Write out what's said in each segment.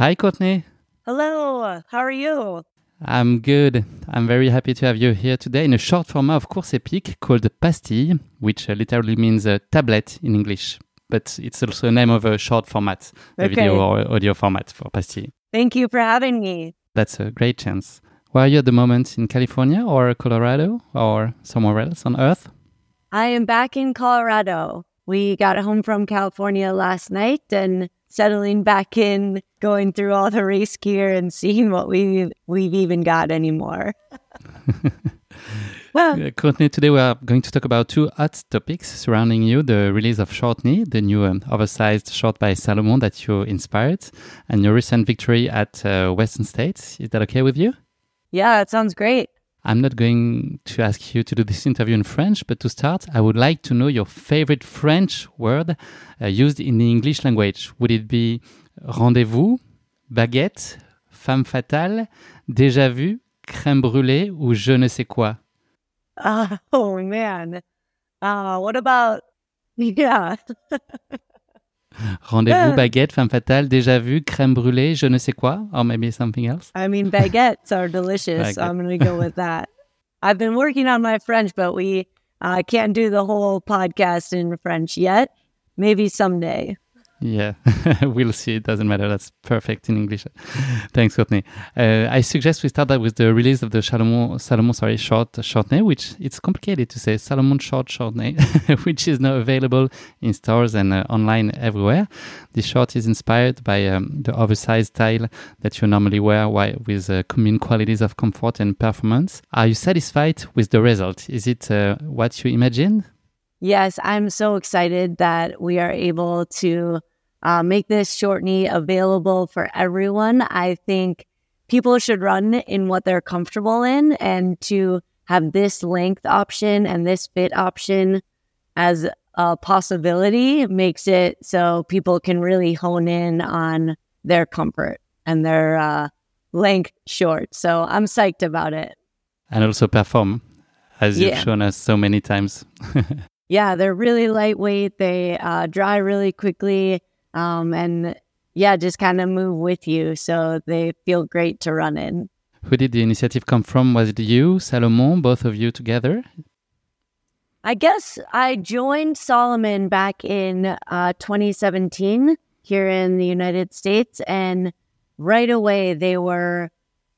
Hi, Courtney. Hello, how are you? I'm good. I'm very happy to have you here today in a short format of Course Épique called Pastille, which uh, literally means a tablet in English, but it's also a name of a short format, a video or audio format for Pastille. Thank you for having me. That's a great chance. Where are you at the moment? In California or Colorado or somewhere else on Earth? I am back in Colorado. We got home from California last night and settling back in, going through all the race gear and seeing what we we've even got anymore. well, Uh, Courtney, today we are going to talk about two hot topics surrounding you the release of Shortney, the new um, oversized short by Salomon that you inspired, and your recent victory at uh, Western States. Is that okay with you? yeah, it sounds great. I'm not going to ask you to do this interview in French, but to start, I would like to know your favorite French word uh, used in the English language. Would it be rendez-vous, baguette, femme fatale, déjà vu, crème brûlée ou je ne sais quoi? Uh, oh man. Uh, what about yeah? Rendez-vous, Ah. baguette, femme fatale, déjà vu, crème brûlée, je ne sais quoi, or maybe something else. I mean, baguettes are delicious. Baguette. I'm going to go with that. I've been working on my French, but we uh, can't do the whole podcast in French yet. Maybe someday. Yeah, we'll see. It doesn't matter. That's perfect in English. Thanks, Courtney. Uh, I suggest we start that with the release of the Salomon, Salomon sorry, short Shortney, which it's complicated to say Salomon short Shortney, which is now available in stores and uh, online everywhere. This short is inspired by um, the oversized style that you normally wear wi- with uh, common qualities of comfort and performance. Are you satisfied with the result? Is it uh, what you imagined? Yes, I'm so excited that we are able to uh, make this Shortney available for everyone. I think people should run in what they're comfortable in, and to have this length option and this fit option as a possibility makes it so people can really hone in on their comfort and their uh, length short. So I'm psyched about it. And also perform, as you've shown us so many times. Yeah, they're really lightweight. They uh, dry really quickly. Um, and yeah, just kind of move with you. So they feel great to run in. Who did the initiative come from? Was it you, Salomon, both of you together? I guess I joined Salomon back in uh, 2017 here in the United States. And right away, they were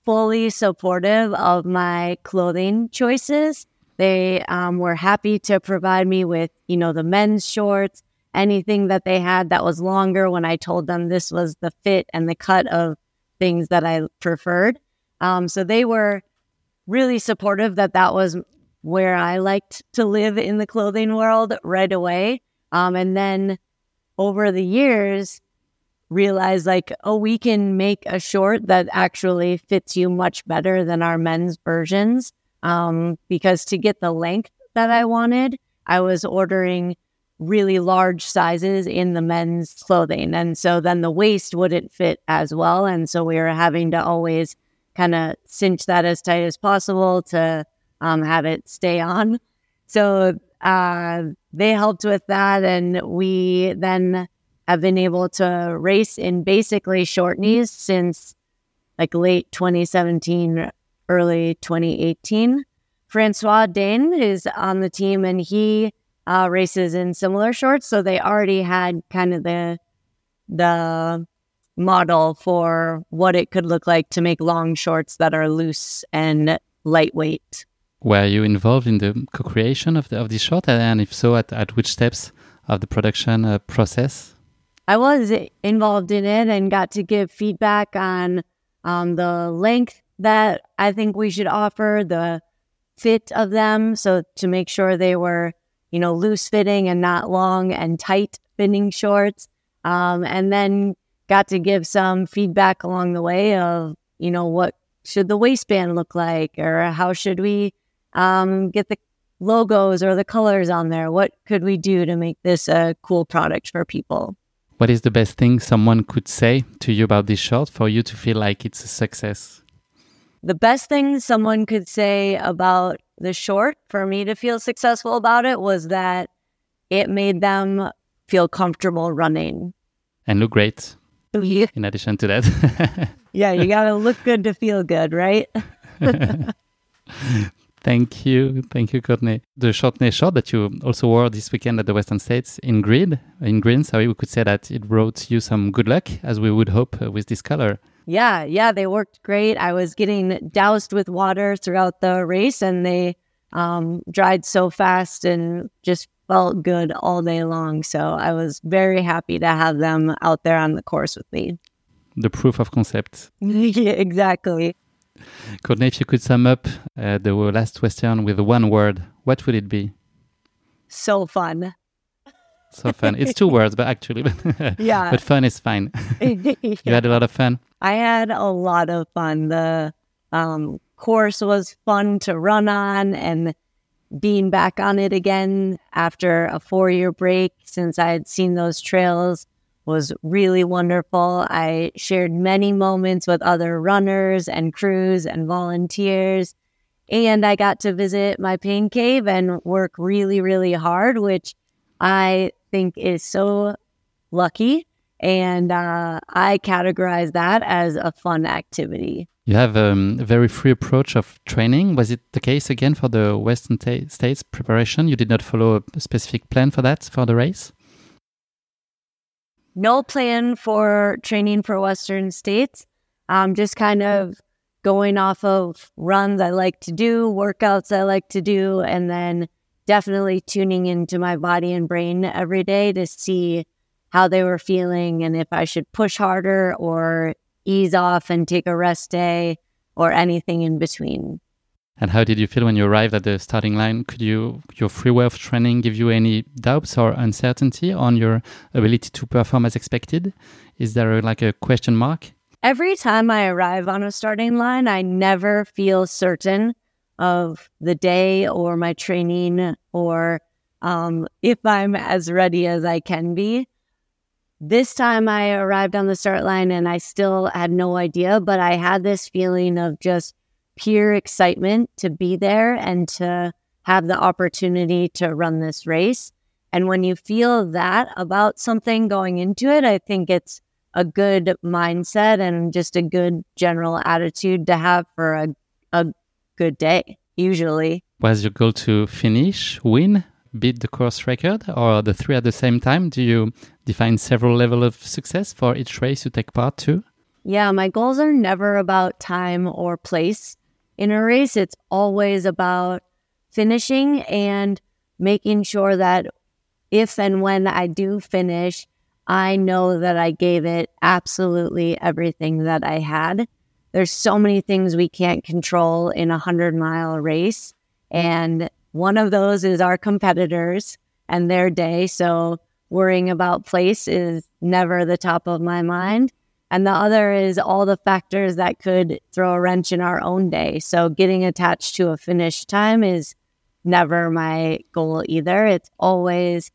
fully supportive of my clothing choices. They um, were happy to provide me with, you know, the men's shorts, anything that they had that was longer when I told them this was the fit and the cut of things that I preferred. Um, so they were really supportive that that was where I liked to live in the clothing world right away. Um, and then over the years, realized like, oh, we can make a short that actually fits you much better than our men's versions. Um, because to get the length that I wanted, I was ordering really large sizes in the men's clothing. And so then the waist wouldn't fit as well. And so we were having to always kind of cinch that as tight as possible to um, have it stay on. So uh, they helped with that. And we then have been able to race in basically Shortneys since like late 2017, early 2018. François D'haene is on the team and he uh, races in similar shorts, so they already had kind of the the model for what it could look like to make long shorts that are loose and lightweight. Were you involved in the co-creation of the of this short, and if so, at, at which steps of the production uh, process? I was involved in it and got to give feedback on um, the length that I think we should offer, the fit of them, so to make sure they were, you know, loose fitting and not long and tight fitting shorts, um, and then got to give some feedback along the way of, you know, what should the waistband look like, or how should we um, get the logos or the colors on there? What could we do to make this a cool product for people? What is the best thing someone could say to you about this short for you to feel like it's a success? The best thing someone could say about the short for me to feel successful about it was that it made them feel comfortable running and look great. Yeah. In addition to that, yeah, you got to look good to feel good, right? Thank you. Thank you, Courtney. The shortness short that you also wore this weekend at the Western States in green, in green, sorry, we could say that it brought you some good luck, as we would hope uh, with this color. Yeah, yeah, they worked great. I was getting doused with water throughout the race, and they um, dried so fast and just felt good all day long. So I was very happy to have them out there on the course with me. The proof of concept. yeah, exactly. Courtney, if you could sum up uh, the last question with one word, what would it be? So fun. So fun. It's two words, but actually, yeah. But fun is fine. yeah. You had a lot of fun. I had a lot of fun. The um, course was fun to run on, and being back on it again after a four-year break since I had seen those trails was really wonderful. I shared many moments with other runners and crews and volunteers. And I got to visit my pain cave and work really, really hard, which I think is so lucky. And uh, I categorize that as a fun activity. You have um, a very free approach of training. Was it the case again for the Western States preparation? You did not follow a specific plan for that for the race? no plan for training for Western states. Um, just kind of going off of runs I like to do, workouts I like to do, and then definitely tuning into my body and brain every day to see how they were feeling and if I should push harder or ease off and take a rest day or anything in between. And how did you feel when you arrived at the starting line? Could you your free way of training give you any doubts or uncertainty on your ability to perform as expected? Is there a, like a question mark? Every time I arrive on a starting line, I never feel certain of the day or my training or um, if I'm as ready as I can be. This time I arrived on the start line and I still had no idea, but I had this feeling of just pure excitement to be there and to have the opportunity to run this race. And when you feel that about something going into it, I think it's a good mindset and just a good general attitude to have for a, a good day, usually. Was your goal to finish, win, beat the course record, or the three at the same time? Do you define several levels of success for each race you take part to? Yeah, my goals are never about time or place in a race, it's always about finishing and making sure that if and when I do finish, I know that I gave it absolutely everything that I had. There's so many things we can't control in a 100 mile race. And one of those is our competitors and their day. So worrying about place is never the top of my mind. And the other is all the factors that could throw a wrench in our own day. So getting attached to a finish time is never my goal either. It's always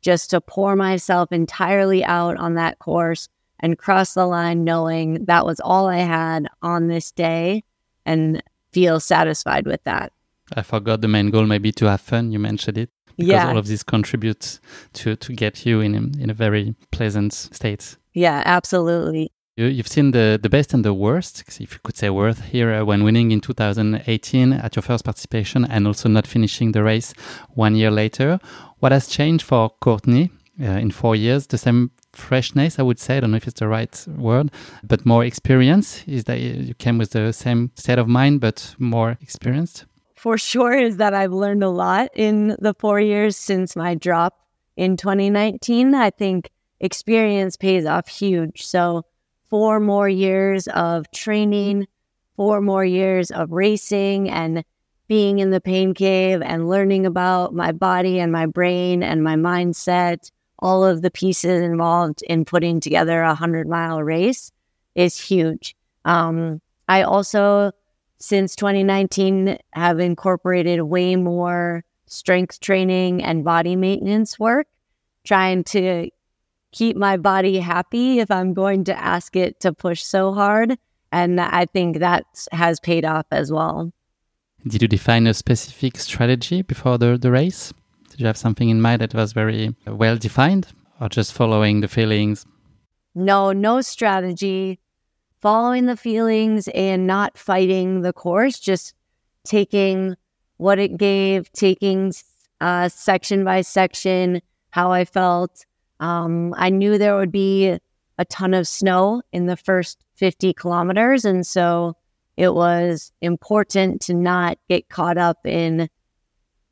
just to pour myself entirely out on that course and cross the line knowing that was all I had on this day and feel satisfied with that. I forgot the main goal maybe to have fun. You mentioned it. Because yeah. all of this contributes to, to get you in in a very pleasant state. Yeah, absolutely. You, have seen the, the best and the worst, if you could say worth here, uh, when winning in 2018 at your first participation and also not finishing the race one year later. What has changed for Courtney uh, in four years? The same freshness, I would say. I don't know if it's the right word, but more experience. Is that you came with the same state of mind, but more experienced? For sure, is that I've learned a lot in the four years since my drop in 2019. I think experience pays off huge. So, four more years of training, four more years of racing and being in the pain cave and learning about my body and my brain and my mindset all of the pieces involved in putting together a 100 mile race is huge. Um, I also, since 2019, have incorporated way more strength training and body maintenance work, trying to keep my body happy if I'm going to ask it to push so hard. And I think that has paid off as well. Did you define a specific strategy before the, the race? Did you have something in mind that was very well defined or just following the feelings? No, no strategy. Following the feelings and not fighting the course, just taking what it gave, taking uh, section by section how I felt. Um, I knew there would be a ton of snow in the first 50 kilometers. And so it was important to not get caught up in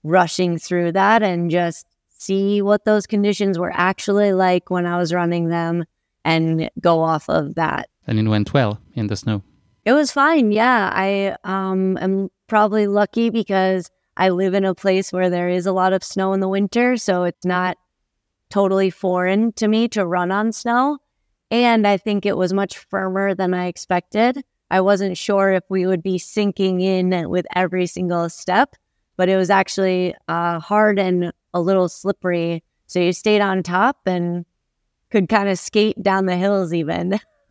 rushing through that and just see what those conditions were actually like when I was running them and go off of that. And it went well in the snow. It was fine. Yeah. I um, am probably lucky because I live in a place where there is a lot of snow in the winter. So it's not totally foreign to me to run on snow. And I think it was much firmer than I expected. I wasn't sure if we would be sinking in with every single step but it was actually uh, hard and a little slippery. So you stayed on top and could kind of skate down the hills even.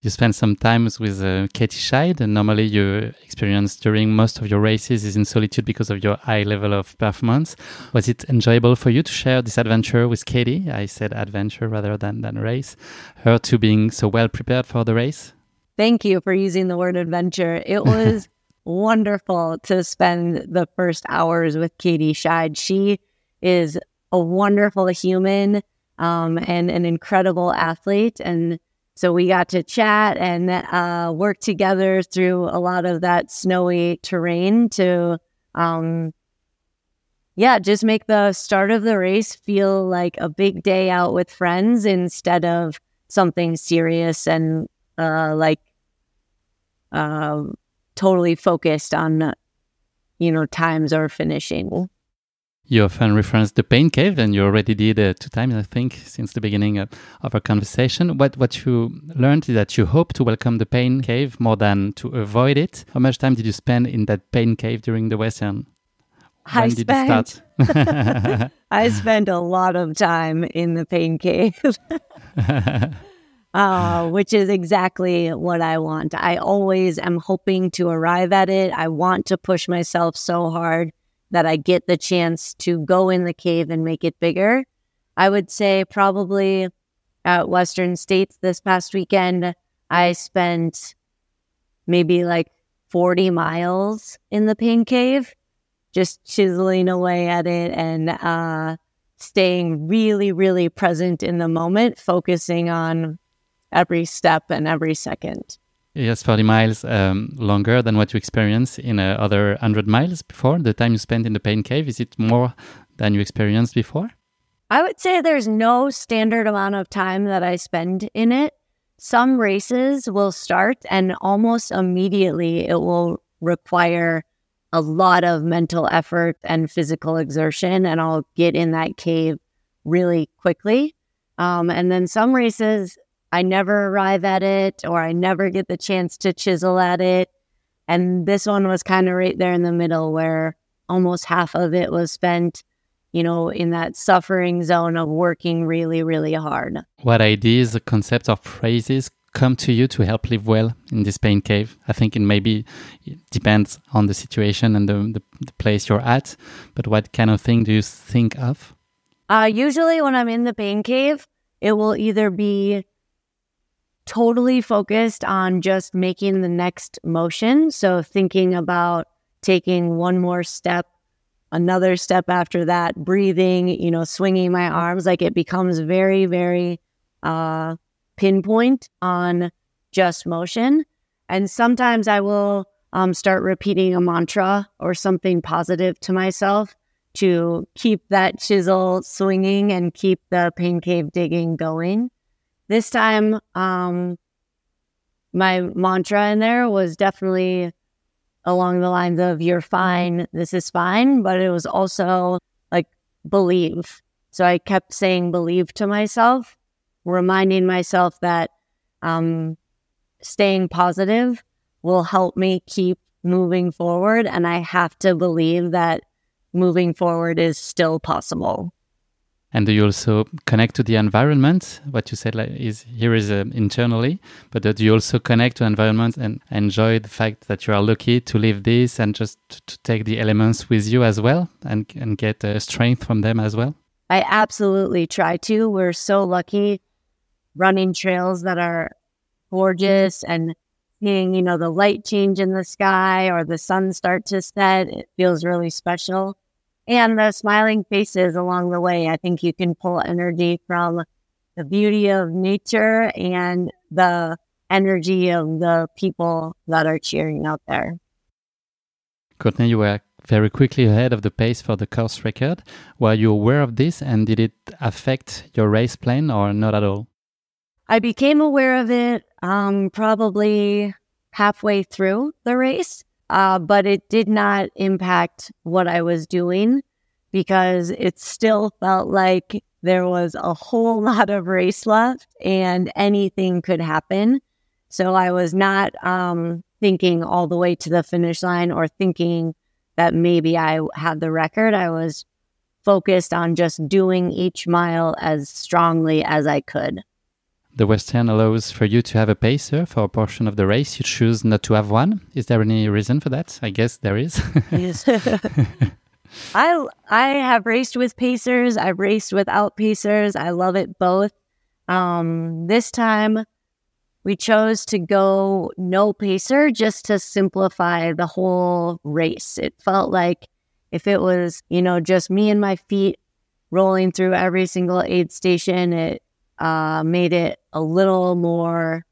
you spent some times with uh, Katie Schide, and normally your experience during most of your races is in solitude because of your high level of performance. Was it enjoyable for you to share this adventure with Katie? I said adventure rather than, than race. Her to being so well prepared for the race? Thank you for using the word adventure. It was wonderful to spend the first hours with Katie Schide. She is a wonderful human um, and an incredible athlete. And so we got to chat and uh, work together through a lot of that snowy terrain to, um, yeah, just make the start of the race feel like a big day out with friends instead of something serious and uh, like um, totally focused on, you know, times or finishing. You often reference the pain cave, and you already did uh, two times, I think, since the beginning of, of our conversation. What what you learned is that you hope to welcome the pain cave more than to avoid it. How much time did you spend in that pain cave during the Western? When I spent, I spent a lot of time in the pain cave uh, which is exactly what I want. I always am hoping to arrive at it. I want to push myself so hard that I get the chance to go in the cave and make it bigger. I would say probably at Western States this past weekend, I spent maybe like 40 miles in the pain cave, just chiseling away at it and uh, staying really, really present in the moment, focusing on every step and every second. Yes, 40 miles um, longer than what you experienced in uh, other 100 miles before. The time you spent in the pain cave, is it more than you experienced before? I would say there's no standard amount of time that I spend in it. Some races will start and almost immediately it will require a lot of mental effort and physical exertion, and I'll get in that cave really quickly. Um, and then some races, I never arrive at it or I never get the chance to chisel at it. And this one was kind of right there in the middle where almost half of it was spent, you know, in that suffering zone of working really, really hard. What ideas, concepts, or phrases come to you to help live well in this pain cave? I think it maybe depends on the situation and the, the, the place you're at, but what kind of thing do you think of? Uh, usually, when I'm in the pain cave, it will either be totally focused on just making the next motion. So thinking about taking one more step another step after that, breathing, you know, swinging my arms. Like it becomes very, very uh, pinpoint on just motion. And sometimes I will um, start repeating a mantra or something positive to myself to keep that chisel swinging and keep the pain cave digging going. This time, um, my mantra in there was definitely along the lines of you're fine, this is fine, but it was also like believe. So I kept saying believe to myself, reminding myself that um, staying positive will help me keep moving forward. And I have to believe that moving forward is still possible. And do you also connect to the environment? What you said like, is here is uh, internally, but do you also connect to environment and enjoy the fact that you are lucky to live this and just to take the elements with you as well and and get uh, strength from them as well? I absolutely try to. We're so lucky running trails that are gorgeous and seeing, you know, the light change in the sky or the sun start to set. It feels really special and the smiling faces along the way. I think you can pull energy from the beauty of nature and the energy of the people that are cheering out there. Courtney, you were very quickly ahead of the pace for the course record. Were you aware of this and did it affect your race plan or not at all? I became aware of it um, probably halfway through the race uh, but it did not impact what I was doing because it still felt like there was a whole lot of race left and anything could happen. So I was not um, thinking all the way to the finish line or thinking that maybe I had the record. I was focused on just doing each mile as strongly as I could. The Western allows for you to have a pacer for a portion of the race. You choose not to have one. Is there any reason for that? I guess there is. yes. I I have raced with pacers. I've raced without pacers. I love it both. Um, this time we chose to go no pacer just to simplify the whole race. It felt like if it was, you know, just me and my feet rolling through every single aid station, it uh, made it a little more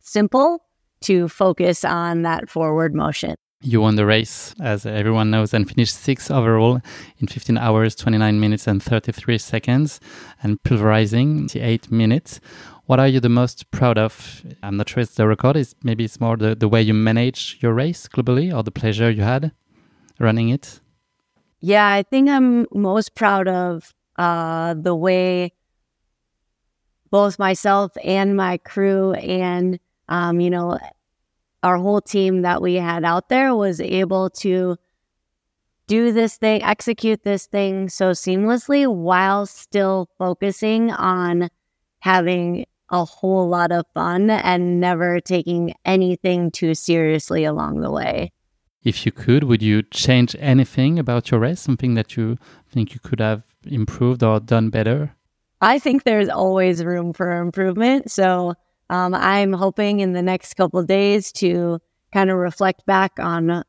simple to focus on that forward motion. You won the race, as everyone knows, and finished sixth overall in 15 hours, 29 minutes, and 33 seconds, and pulverizing 8 minutes. What are you the most proud of? I'm not sure it's the record. It's maybe it's more the, the way you manage your race globally, or the pleasure you had running it. Yeah, I think I'm most proud of uh, the way both myself and my crew and, um, you know, our whole team that we had out there was able to do this thing, execute this thing so seamlessly while still focusing on having a whole lot of fun and never taking anything too seriously along the way. If you could, would you change anything about your race? Something that you think you could have improved or done better? I think there's always room for improvement. So um, I'm hoping in the next couple days to kind of reflect back on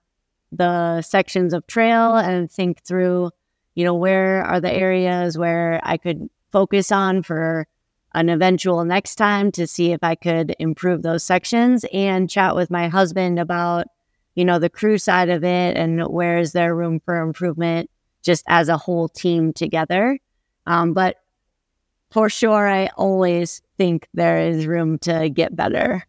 the sections of trail and think through, you know, where are the areas where I could focus on for an eventual next time to see if I could improve those sections and chat with my husband about, you know, the crew side of it and where is there room for improvement just as a whole team together. Um, but for sure, I always think there is room to get better.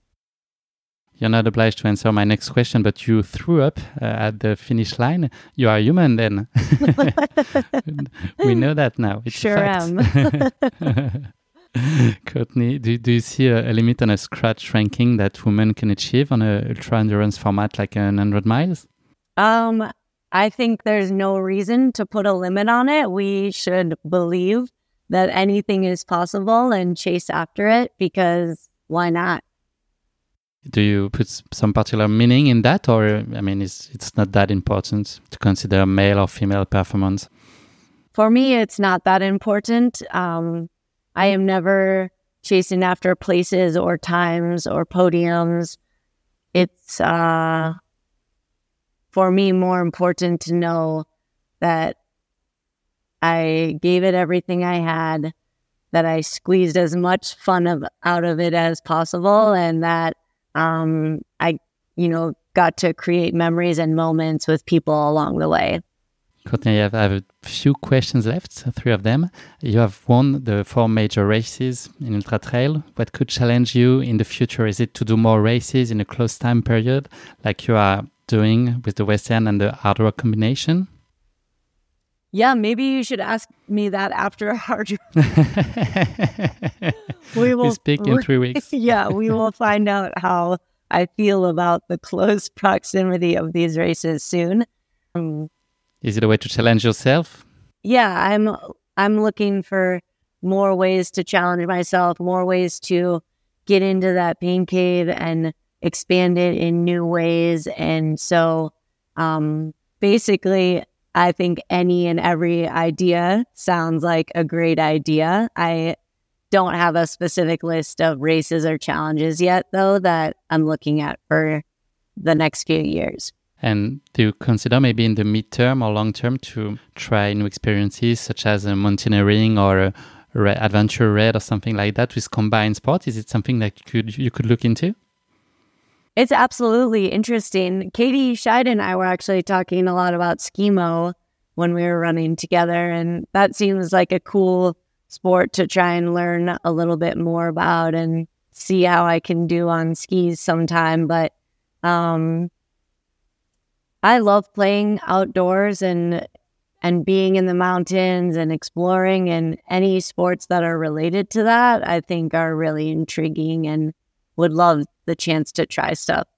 You're not obliged to answer my next question, but you threw up uh, at the finish line. You are human then. we know that now. It's sure am. Courtney, do, do you see a, a, limit on a scratch ranking that women can achieve on a ultra endurance format like an 100 miles? Um, I think there's no reason to put a limit on it. We should believe that anything is possible and chase after it because why not? Do you put some particular meaning in that, or I mean, it's it's not that important to consider male or female performance? For me, it's not that important. Um, I am never chasing after places or times or podiums. It's uh, for me more important to know that I gave it everything I had, that I squeezed as much fun of, out of it as possible, and that um, I, you know, got to create memories and moments with people along the way. Courtney, I have, I have, a few questions left, three of them. You have won the four major races in Ultra Trail. What could challenge you in the future? Is it to do more races in a close time period, like you are doing with the Western and the Hardrock combination? Yeah, maybe you should ask me that after hard we will we speak in three weeks. yeah, we will find out how I feel about the close proximity of these races soon. Um, Is it a way to challenge yourself? Yeah, I'm. I'm looking for more ways to challenge myself, more ways to get into that pain cave and expand it in new ways. And so, um, basically, I think any and every idea sounds like a great idea. I don't have a specific list of races or challenges yet, though, that I'm looking at for the next few years. And do you consider maybe in the midterm or long term to try new experiences such as a mountaineering or a adventure red or something like that with combined sport? Is it something that you could you could look into? It's absolutely interesting. Katie Schide and I were actually talking a lot about skimo when we were running together, and that seems like a cool sport to try and learn a little bit more about and see how I can do on skis sometime. But um, I love playing outdoors and and being in the mountains and exploring and any sports that are related to that I think are really intriguing and would love the chance to try stuff.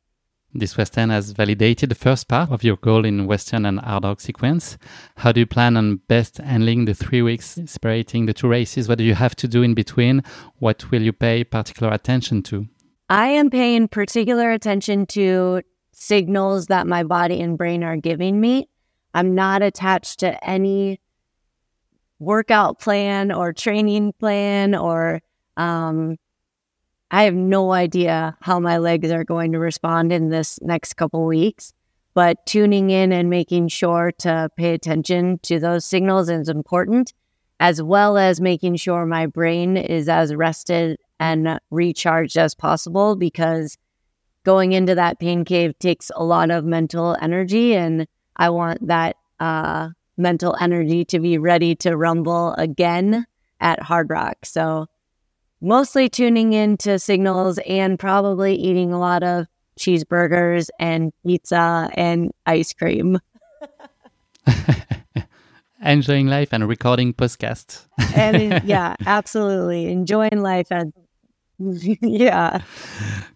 This Western has validated the first part of your goal in Western and Hardrock sequence. How do you plan on best handling the three weeks separating the two races? What do you have to do in between? What will you pay particular attention to? I am paying particular attention to signals that my body and brain are giving me. I'm not attached to any workout plan or training plan or um, I have no idea how my legs are going to respond in this next couple weeks, but tuning in and making sure to pay attention to those signals is important, as well as making sure my brain is as rested and recharged as possible because going into that pain cave takes a lot of mental energy and I want that uh, mental energy to be ready to rumble again at Hardrock. So mostly tuning into signals and probably eating a lot of cheeseburgers and pizza and ice cream. Enjoying life and recording podcasts. and yeah, absolutely. Enjoying life and yeah.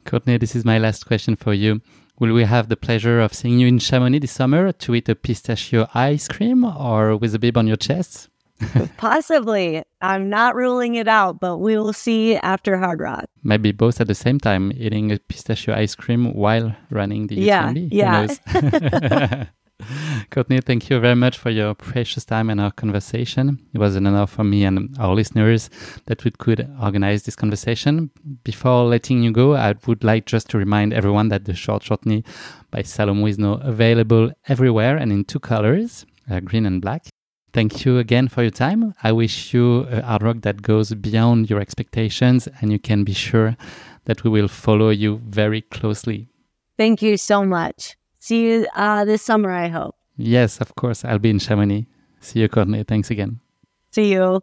Courtney, this is my last question for you. Will we have the pleasure of seeing you in Chamonix this summer to eat a pistachio ice cream or with a bib on your chest? Possibly. I'm not ruling it out, but we will see after Hardrock. Maybe both at the same time, eating a pistachio ice cream while running the yeah, UTMB. Yeah. Courtney, thank you very much for your precious time and our conversation. It was an honor for me and our listeners that we could organize this conversation. Before letting you go, I would like just to remind everyone that the short shortney by Salomon is now available everywhere and in two colors, uh, green and black. Thank you again for your time. I wish you a Hardrock that goes beyond your expectations, and you can be sure that we will follow you very closely. Thank you so much. See you uh, this summer, I hope. Yes, of course. I'll be in Chamonix. See you, Courtney. Thanks again. See you.